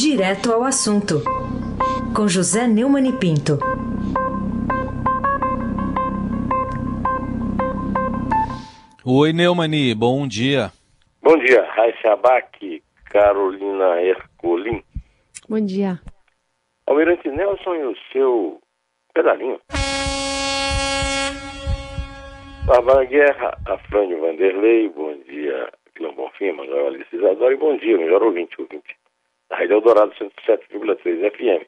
Direto ao assunto, com José Neumann e Pinto. Oi, Neumani, bom dia. Bom dia, Raíssa Abac, Carolina Ercolim. Bom dia. Almirante Nelson e o seu pedalinho. Bárbara Guerra, Afrânio Vanderlei, bom dia, Clã Bonfim, Manuel Alice Isadora, e bom dia, melhor ouvinte, ouvinte, da Rádio Eldorado 107,3 FM.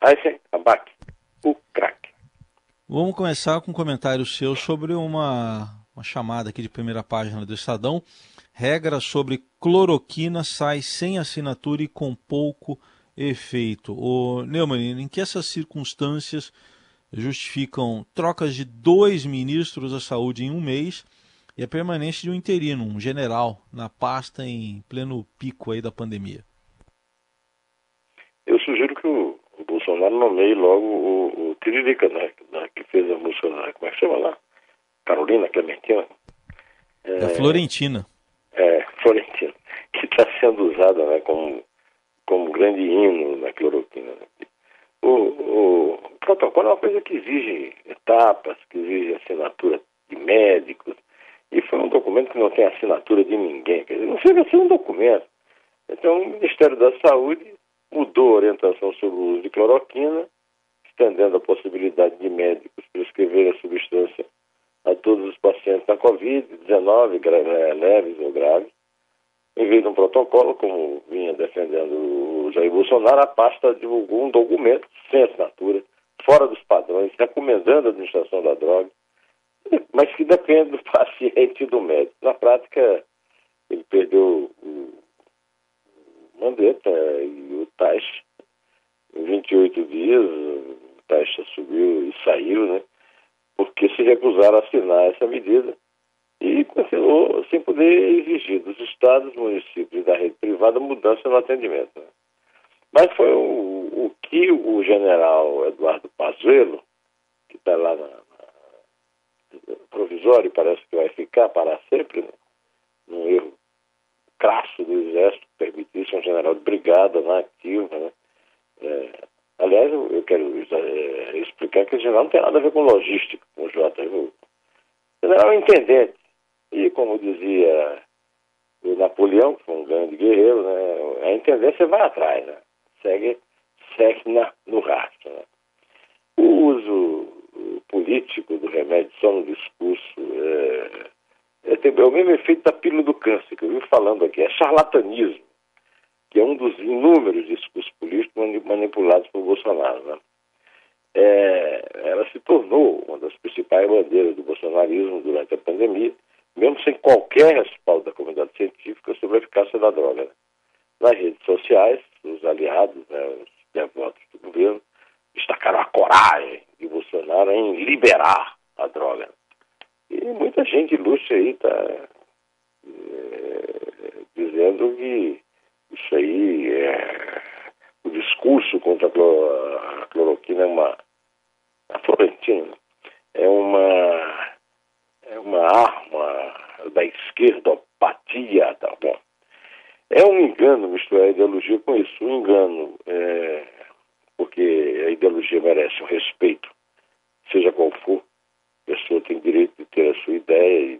Aysen Abac, o craque. Vamos começar com um comentário seu sobre uma, uma chamada aqui de primeira página do Estadão. Regra sobre cloroquina sai sem assinatura e com pouco efeito. O Neumann, em que essas circunstâncias justificam trocas de dois ministros da saúde em um mês e a permanência de um interino, um general, na pasta em pleno pico aí da pandemia? Eu sugiro que o, o Bolsonaro nomeie logo o, o Tiririca, né, que fez a música, como é que chama lá? Carolina Clementina. É, é Florentina. É, Florentina, que está sendo usada né, como, como grande hino na cloroquina. Né? O, o, protocolo é uma coisa que exige etapas, que exige assinatura de médicos, e foi um documento que não tem assinatura de ninguém, quer dizer, não chega a ser um documento. Então, o Ministério da Saúde mudou a orientação sobre o uso de cloroquina, estendendo a possibilidade de médicos prescreverem a substância a todos os pacientes da Covid-19, é, leves ou graves. Em vez de um protocolo, como vinha defendendo o Jair Bolsonaro, a pasta divulgou um documento sem assinatura, fora dos padrões, recomendando a administração da droga, mas que depende do paciente e do médico. Na prática, ele perdeu o Mandetta e Tais. Em 28 dias, o Tais subiu e saiu, né? Porque se recusaram a assinar essa medida e continuou sem poder exigir dos estados, municípios e da rede privada mudança no atendimento. Né? Mas foi o, o, que o general Eduardo Pazuello, que está lá na, na provisório, parece que vai ficar para sempre, né? num erro crasso do Exército, permitisse um general de brigada na ativa. Né? É, aliás, eu, eu quero é, explicar que o general não tem nada a ver com logística, com o J. O general é um intendente. E como dizia o Napoleão, que foi um grande guerreiro, né? a intendência vai atrás, né? segue, segue na, no rastro. Né? O uso político do remédio só no discurso é, é, é, o mesmo efeito da pílula do câncer, que eu vi falando aqui, é charlatanismo, que é um dos inúmeros discursos políticos manipulados por Bolsonaro. Né? É, ela se tornou uma das principais bandeiras do bolsonarismo durante a pandemia, mesmo sem qualquer respaldo da comunidade científica sobre a eficácia da droga. Né? Nas redes sociais, os aliados, né, os devotos do governo, destacaram a coragem de Bolsonaro em liberar a droga. E muita gente ilustre aí está é, dizendo que isso aí é o discurso contra a cloroquina é uma a Florentina é uma é uma arma da esquerdopatia, tá bom? É um engano misturar a ideologia com isso, um engano, é, porque a ideologia merece um respeito, seja qual for, a pessoa tem direito de ter a sua ideia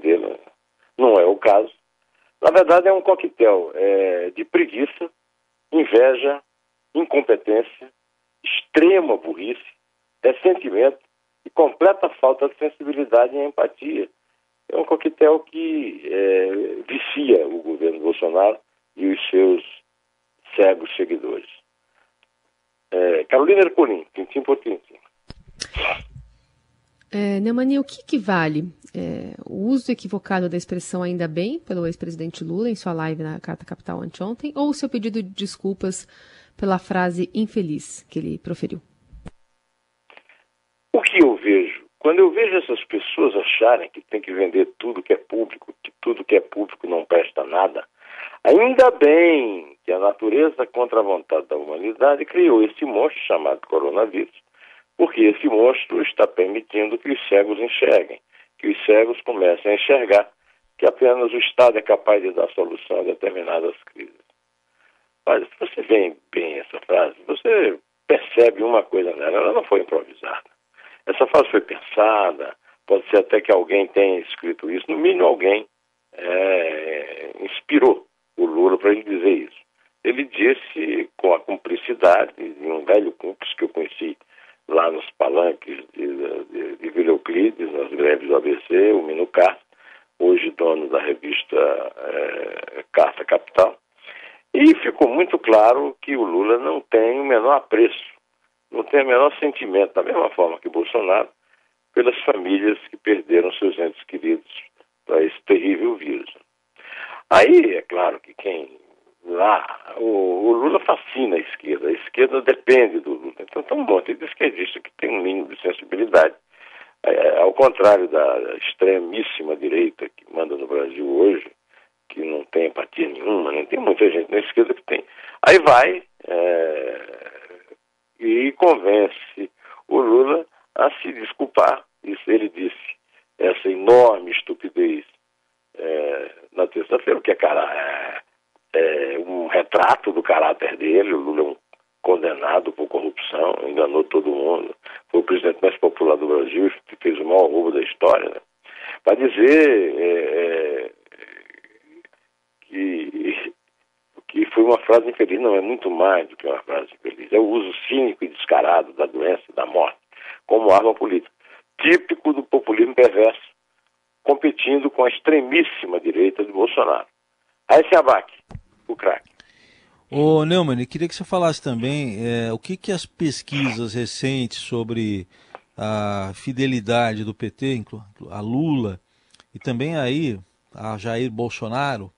de defendê-la. Não é o caso. Na verdade, é um coquetel é, de preguiça, inveja, incompetência, extrema burrice, ressentimento e completa falta de sensibilidade e empatia. É um coquetel que é, vicia o governo Bolsonaro e os seus cegos seguidores. É, Carolina Ercolim, tintim por tintim. É, Neumani, o que, que vale? É, o uso equivocado da expressão ainda bem pelo ex-presidente Lula em sua live na Carta Capital anteontem ou o seu pedido de desculpas pela frase infeliz que ele proferiu? O que eu vejo? Quando eu vejo essas pessoas acharem que tem que vender tudo que é público, que tudo que é público não presta nada, ainda bem que a natureza, contra a vontade da humanidade, criou esse monstro chamado coronavírus, porque esse monstro está permitindo que os cegos enxerguem, que os cegos comecem a enxergar que apenas o Estado é capaz de dar solução a determinadas crises. Olha, se você vê bem essa frase, você percebe uma coisa nela, ela não foi improvisada. Essa frase foi pensada, pode ser até que alguém tenha escrito isso, no mínimo alguém é, inspirou o Lula para ele dizer isso. Ele disse com a cumplicidade de um velho cúmplice que eu conheci lá nos palanques de, de, de Vila Euclides, nas greves do ABC, o Mino hoje dono da revista é, Carta Capital. E ficou muito claro que o Lula não tem o menor apreço, não tem o menor sentimento, da mesma forma que Bolsonaro, pelas famílias que perderam seus entes queridos para esse terrível vírus. Aí, é claro que lá, o, o, Lula fascina a esquerda, a esquerda depende do Lula. Então tem um monte de esquerdista que tem um mínimo de sensibilidade. É, ao contrário da extremíssima direita que manda no Brasil hoje, que não tem empatia nenhuma, né? tem muita gente na esquerda que tem. Aí vai é, e convence o Lula a se desculpar. Isso ele disse, essa enorme estupidez é, na terça-feira, o que é cara, é, é, retrato do caráter dele. O Lula é um condenado por corrupção, enganou todo mundo, foi o presidente mais popular do Brasil, fez o maior roubo da história. Né? Para dizer é, é, que, que foi uma frase infeliz, não é muito mais do que uma frase infeliz. É o uso cínico e descarado da doença e da morte como arma política, típico do populismo perverso, competindo com a extremíssima direita de Bolsonaro. Aí se abaque, o craque. Ô Neumann, queria que você falasse também é, o que, que as pesquisas recentes sobre a fidelidade do PT, a Lula, e também aí a Jair Bolsonaro,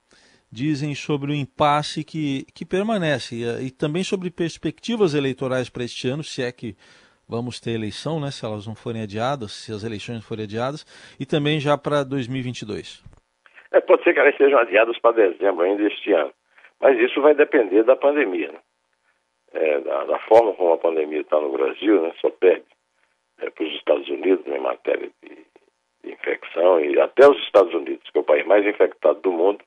dizem sobre o impasse que, que permanece e, e também sobre perspectivas eleitorais para este ano, se é que vamos ter eleição, né, se elas não forem adiadas, se as eleições forem adiadas, e também já para 2022. É, pode ser que elas sejam adiadas para dezembro ainda este ano. Mas isso vai depender da pandemia, né? é, da, da, forma como a pandemia está no Brasil, né? só perde é, para os Estados Unidos em matéria de, de, infecção e até os Estados Unidos, que é o país mais infectado do mundo.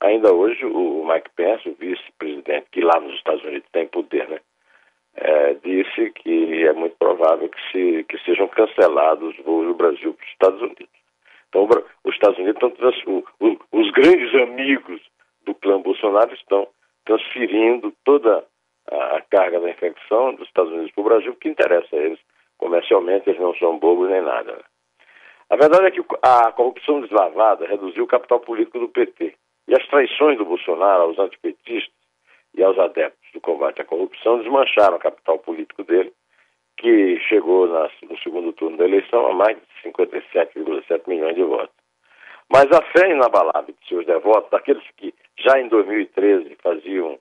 Ainda hoje o Mike Pence, o vice-presidente, que lá nos Estados Unidos tem poder, né? É, disse que é muito provável que, se, que sejam cancelados os voos do Brasil para os Estados Unidos. Então, os Estados Unidos estão os, os grandes amigos do clã Bolsonaro estão transferindo toda a carga da infecção dos Estados Unidos para o Brasil, que interessa a eles comercialmente, eles não são bobos nem nada. Né? A verdade é que a corrupção deslavada reduziu o capital político do PT. E as traições do Bolsonaro aos antipetistas e aos adeptos do combate à corrupção desmancharam o capital político dele, que chegou no segundo turno da eleição a mais de 57,7 milhões de votos. Mas a fé inabalável de seus devotos, daqueles que já em 2013 faziam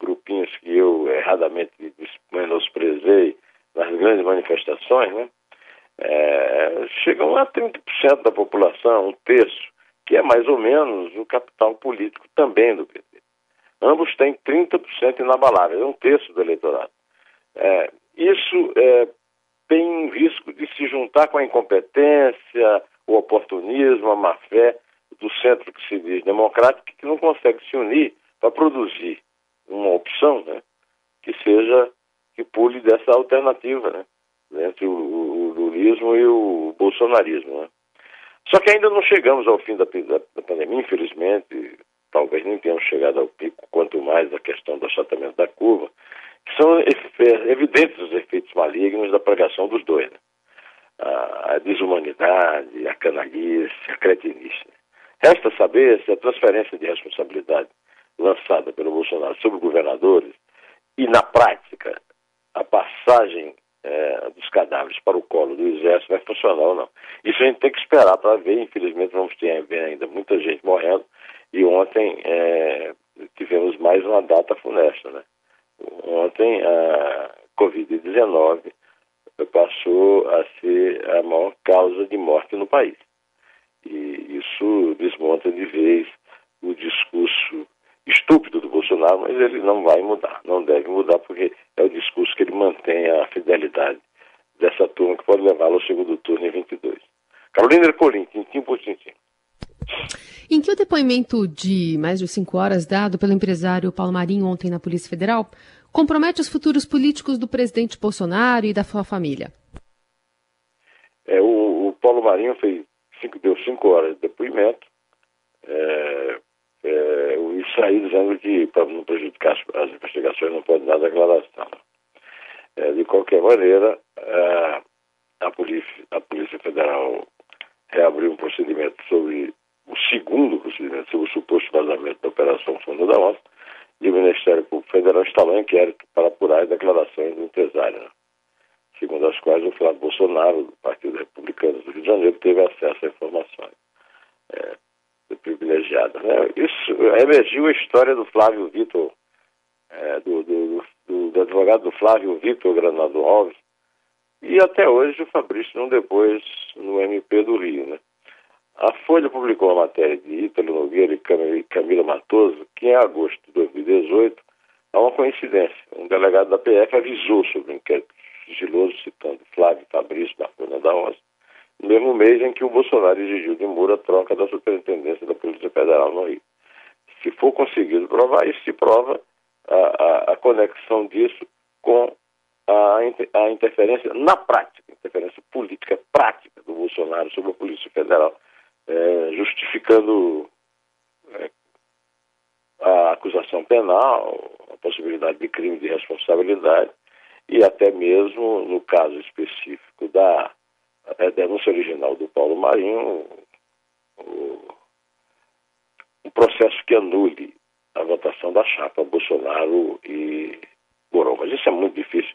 grupinhos que eu erradamente menosprezei nas grandes manifestações, né? É, chegam a 30% da população, um terço, que é mais ou menos o capital político também do PT. Ambos têm 30% inabalável, é um terço do eleitorado. É, isso é, tem risco de se juntar com a incompetência, o oportunismo, a má-fé do centro que se diz democrático, que não consegue se unir para produzir uma opção né, que seja, que pule dessa alternativa, né, entre o, o, lulismo e o bolsonarismo. Né. Só que ainda não chegamos ao fim da, da, da pandemia, infelizmente, talvez nem tenhamos chegado ao pico, quanto mais a questão do achatamento da curva, que são evidentes os efeitos malignos da pregação dos dois. Né? A desumanidade, a canalice, a cretinice. Resta saber se a transferência de responsabilidade lançada pelo Bolsonaro sobre governadores e, na prática, a passagem é, dos cadáveres para o colo do Exército vai funcionar ou não. Isso a gente tem que esperar para ver. Infelizmente, vamos ter ainda muita gente morrendo. E ontem é, tivemos mais uma data funesta. Né? Ontem, a Covid-19 passou a ser a maior causa de morte no país. E isso desmonta de vez o discurso estúpido do Bolsonaro, mas ele não vai mudar, não deve mudar, porque é o discurso que ele mantém a fidelidade dessa turma que pode levá-lo ao segundo turno em 22. Carolina Ercolim, tintim por tintim. Em que o depoimento de mais de cinco horas dado pelo empresário Paulo Marinho ontem na Polícia Federal compromete os futuros políticos do presidente Bolsonaro e da sua família? É, o, o Paulo Marinho fez cinco, deu cinco horas de depoimento é, é, e saiu dizendo que, para não prejudicar as, investigações, não pode dar declaração. É, de qualquer maneira, é, a, polícia, a Polícia Federal reabriu um procedimento sobre o segundo procedimento sobre o suposto vazamento da Operação Fundo da Onça e o Ministério Público Federal instalou um inquérito para apurar as declarações do empresário? Segundo as quais o Flávio Bolsonaro, do Partido Republicano do Rio de Janeiro, teve acesso a informações é, privilegiadas. Né? Isso emergiu a história do Flávio Vitor, é, do, do, do, do, advogado do Flávio Vitor Granado Alves, e até hoje o Fabrício não depois no MP do Rio. Né? A Folha publicou a matéria de Ítalo Nogueira e Camila Matoso, que em agosto de 2018, há uma coincidência. Um delegado da PF avisou sobre o inquérito sigiloso, citando Flávio Fabrício da Folha da Onça, no mesmo mês em que o Bolsonaro exigiu de Moura a troca da superintendência da Polícia Federal no Rio. Se for conseguido provar isso, se prova a, a, a conexão disso com a, a interferência na prática, interferência política prática do Bolsonaro sobre a Polícia Federal é, justificando é, a acusação penal, a possibilidade de crime de responsabilidade e até mesmo, no caso específico da denúncia original do Paulo Marinho, um processo que anule a votação da chapa Bolsonaro e Mourão. Mas isso é muito difícil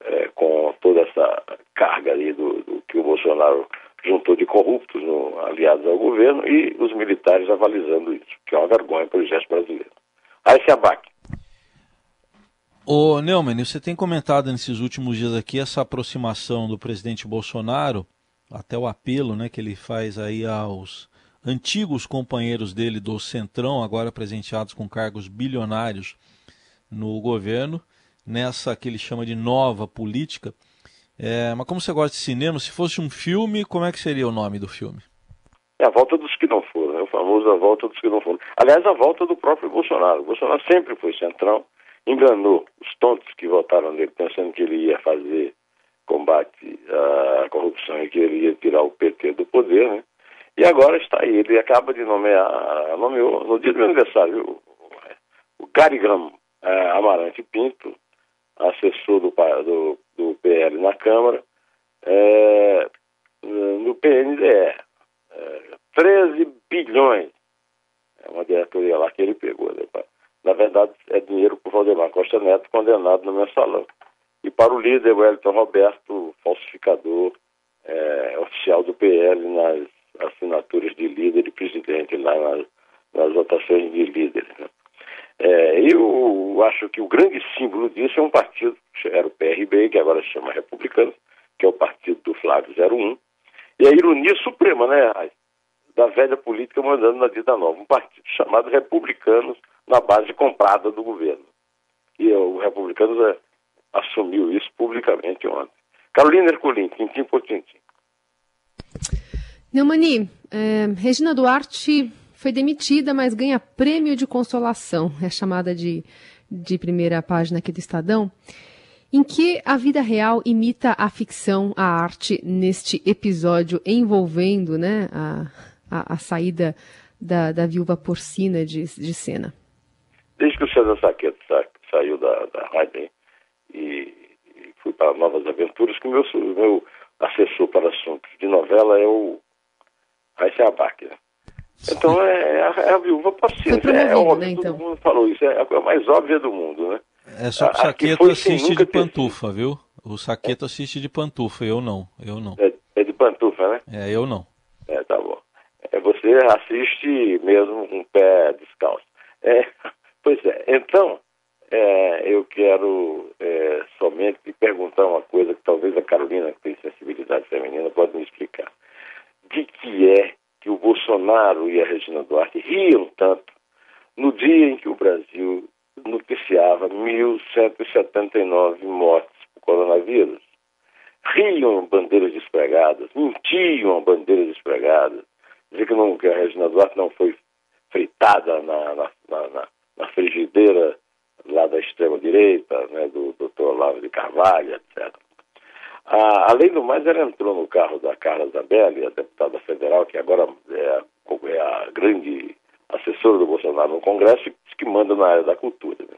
é, com toda essa carga ali do, do que o Bolsonaro juntou de corruptos no, aliados ao governo e os militares avalizando isso, que é uma vergonha para o exército brasileiro. Aí se abaque. Ô Neumann, você tem comentado nesses últimos dias aqui essa aproximação do presidente Bolsonaro, até o apelo né, que ele faz aí aos antigos companheiros dele do Centrão, agora presenteados com cargos bilionários no governo, nessa que ele chama de nova política. É, mas como você gosta de cinema, se fosse um filme, como é que seria o nome do filme? É a volta dos que não foram, né? o famoso a volta dos que não foram. Aliás, a volta do próprio Bolsonaro. O Bolsonaro sempre foi centrão, enganou os tontos que votaram nele, pensando que ele ia fazer combate à corrupção e que ele ia tirar o PT do poder, né? E agora está aí, ele acaba de nomear, nomeou no dia do meu aniversário, o, o Garigam é, Amarante Pinto, assessor do, do, do PL na Câmara, é, no PNDE. É, 13 bilhões. É uma diretoria lá que ele pegou. Né? Na verdade, é dinheiro para o Valdemar Costa Neto, condenado no mensalão. E para o líder, Wellington Roberto, falsificador é, oficial do PL nas assinaturas de líder e presidente lá nas, nas votações de líderes. Né? É, eu acho que o grande símbolo disso é um partido, era o PRB, que agora se chama Republicano, que é o partido do Flávio 01, e a ironia suprema, né, da velha política mandando na vida nova, um partido chamado Republicanos na base comprada do governo. E o Republicanos é, assumiu isso publicamente ontem. Carolina Ercolim, tintim por tintim. Neumani, é, Regina Duarte foi demitida, mas ganha prêmio de consolação, é chamada de, de primeira página aqui do Estadão, em que a vida real imita a ficção, a arte, neste episódio envolvendo né, a, a, a saída da, da viúva porcina de, de cena. Desde que o César Saqueto sa, saiu da, da rádio e, e fui para Novas Aventuras, que o meu, meu assessor para assuntos de novela é o Raíssa Abac, né? Então é, é, a, é a viúva paciente. É, é óbvio, né, então. todo mundo falou isso, é a coisa mais óbvia do mundo, né? É só que o Saqueto assiste de pantufa, viu? O Saqueto é. assiste de pantufa, eu não, eu não. É, é, de pantufa, né? É, eu não. É, tá bom. É, você assiste mesmo com o pé descalço. Então, é, eu quero é, somente perguntar uma coisa que talvez a Carolina, que tem sensibilidade feminina, pode me explicar. De que é que o Bolsonaro e a Regina Duarte riam tanto no dia em que o Brasil noticiava 1.179 mortes por coronavírus. Riam bandeiras despregadas, mentiam bandeiras despregadas, dizer que, não, que a Regina Duarte não foi fritada na, na, na, na frigideira lá da extrema-direita, né, do doutor Olavo de Carvalho, etc. Ah, além do mais, ela entrou no carro da Carla Zambelli, a deputada federal, que agora é a, é a grande assessora do Bolsonaro no Congresso, que manda na área da cultura. Né?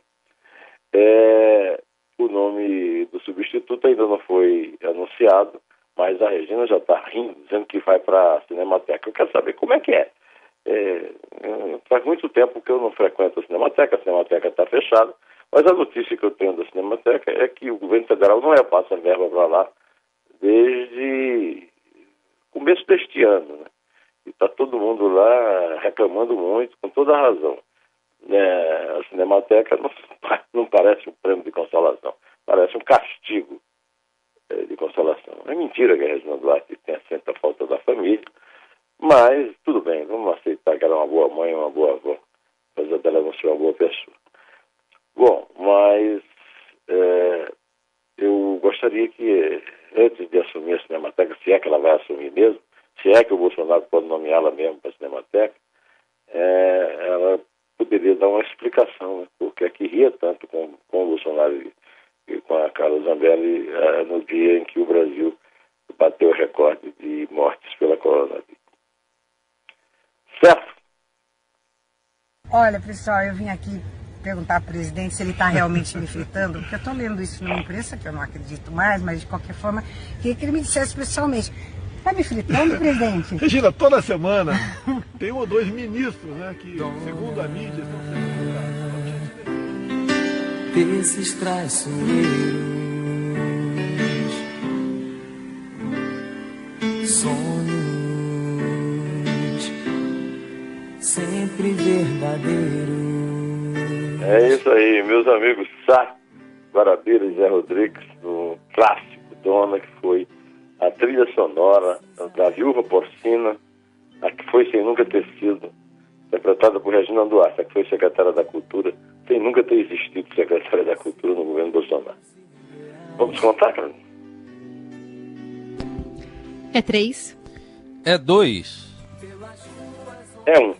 É, o nome do substituto ainda não foi anunciado, mas a Regina já está rindo, dizendo que vai para a Cinemateca. Eu quero saber como é que é. é. Faz muito tempo que eu não frequento a Cinemateca, a Cinemateca está fechada, mas a notícia que eu tenho da Cinemateca é que o governo federal não repassa verba para lá desde começo deste ano. Né? E está todo mundo lá reclamando muito, com toda a razão. Né? A Cinemateca não, não parece um prêmio de consolação, parece um castigo é, de consolação. É mentira que a Regina Duarte tenha sentido a falta da família, mas tudo bem, vamos aceitar que ela é uma boa mãe, uma boa avó, apesar dela não ser uma boa pessoa. Bom, mas é, eu gostaria que, antes de assumir a Cinemateca, se é que ela vai assumir mesmo, se é que o Bolsonaro pode nomeá-la mesmo para a Cinemateca, é, ela poderia dar uma explicação, né, porque é que ria tanto com, com o Bolsonaro e, e com a Carla Zambelli é, no dia em que o Brasil bateu o recorde de mortes pela coronavírus. Certo? Olha, pessoal, eu vim aqui perguntar ao presidente se ele está realmente me fritando, porque eu estou lendo isso numa imprensa que eu não acredito mais, mas de qualquer forma, queria que ele me dissesse pessoalmente. Está me fritando, presidente? Regina, toda semana tem um ou dois ministros, né, que, segundo a mídia, estão sendo Desses traiçoeiros, sonhos sempre verdadeiros. É isso aí, meus amigos Sá, Guarabira e Zé Rodrigues, no clássico Dona, que foi a trilha sonora da Viúva Porcina, a que foi sem nunca ter sido interpretada por Regina Duarte, a que foi secretária da Cultura, sem nunca ter existido secretária da Cultura no governo Bolsonaro. Vamos contar, Carolina? É três. É dois. É um.